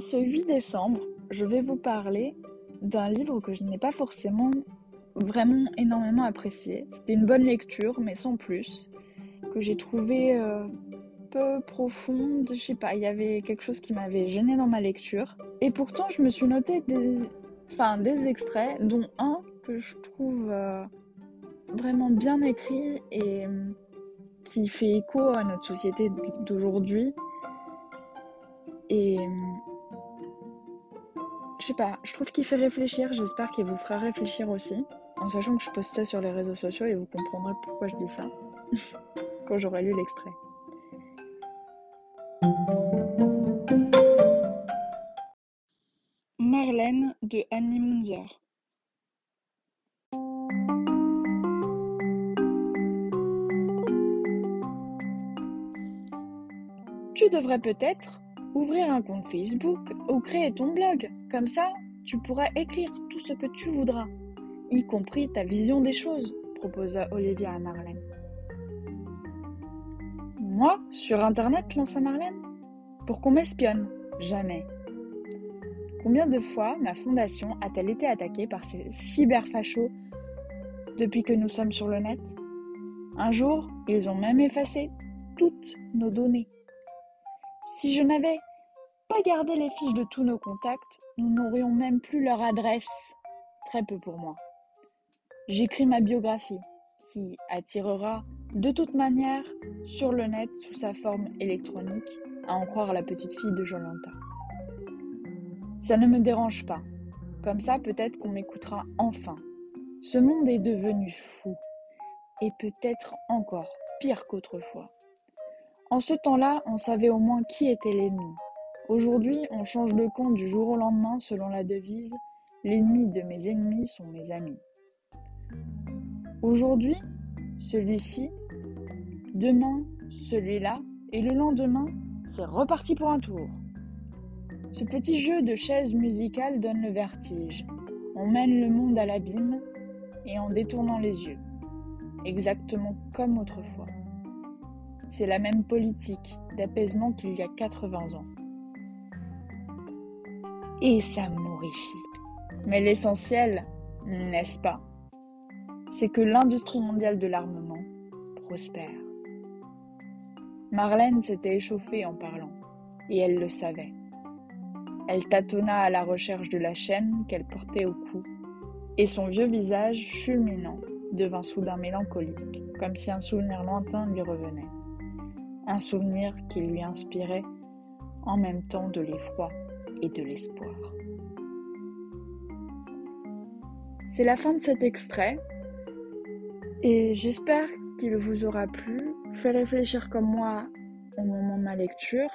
ce 8 décembre, je vais vous parler d'un livre que je n'ai pas forcément vraiment énormément apprécié. C'était une bonne lecture, mais sans plus, que j'ai trouvé euh, peu profonde. Je sais pas, il y avait quelque chose qui m'avait gêné dans ma lecture. Et pourtant, je me suis noté des, enfin, des extraits, dont un que je trouve euh, vraiment bien écrit et euh, qui fait écho à notre société d'aujourd'hui. Et je sais pas, je trouve qu'il fait réfléchir, j'espère qu'il vous fera réfléchir aussi. En sachant que je poste ça sur les réseaux sociaux et vous comprendrez pourquoi je dis ça quand j'aurai lu l'extrait. Marlène de Annie Munzer. Tu devrais peut-être ouvrir un compte Facebook ou créer ton blog. Comme ça, tu pourras écrire tout ce que tu voudras, y compris ta vision des choses, proposa Olivia à Marlène. Moi, sur Internet, lança Marlène Pour qu'on m'espionne Jamais. Combien de fois ma fondation a-t-elle été attaquée par ces cyberfachos depuis que nous sommes sur le net? Un jour, ils ont même effacé toutes nos données. Si je n'avais pas gardé les fiches de tous nos contacts, nous n'aurions même plus leur adresse. Très peu pour moi. J'écris ma biographie, qui attirera de toute manière sur le net sous sa forme électronique, à en croire la petite fille de Jolanta. Ça ne me dérange pas. Comme ça, peut-être qu'on m'écoutera enfin. Ce monde est devenu fou, et peut-être encore pire qu'autrefois. En ce temps-là, on savait au moins qui était l'ennemi. Aujourd'hui, on change de compte du jour au lendemain selon la devise L'ennemi de mes ennemis sont mes amis. Aujourd'hui, celui-ci, demain, celui-là, et le lendemain, c'est reparti pour un tour. Ce petit jeu de chaises musicales donne le vertige. On mène le monde à l'abîme et en détournant les yeux, exactement comme autrefois. C'est la même politique d'apaisement qu'il y a 80 ans. Et ça m'horrifie. Mais l'essentiel, n'est-ce pas? C'est que l'industrie mondiale de l'armement prospère. Marlène s'était échauffée en parlant, et elle le savait. Elle tâtonna à la recherche de la chaîne qu'elle portait au cou, et son vieux visage fulminant devint soudain mélancolique, comme si un souvenir lointain lui revenait un souvenir qui lui inspirait en même temps de l'effroi et de l'espoir. C'est la fin de cet extrait et j'espère qu'il vous aura plu, fait réfléchir comme moi au moment de ma lecture.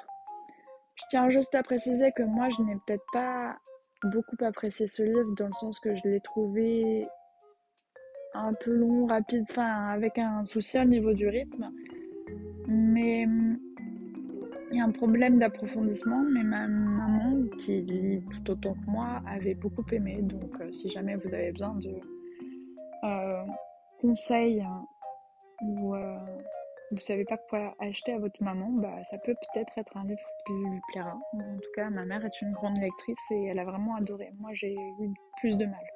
Je tiens juste à préciser que moi je n'ai peut-être pas beaucoup apprécié ce livre dans le sens que je l'ai trouvé un peu long, rapide, enfin avec un souci au niveau du rythme. Mais hum, il y a un problème d'approfondissement, mais ma maman, qui lit tout autant que moi, avait beaucoup aimé. Donc, euh, si jamais vous avez besoin de euh, conseils hein, ou euh, vous savez pas quoi acheter à votre maman, bah, ça peut peut-être être un livre qui lui plaira. En tout cas, ma mère est une grande lectrice et elle a vraiment adoré. Moi, j'ai eu plus de mal.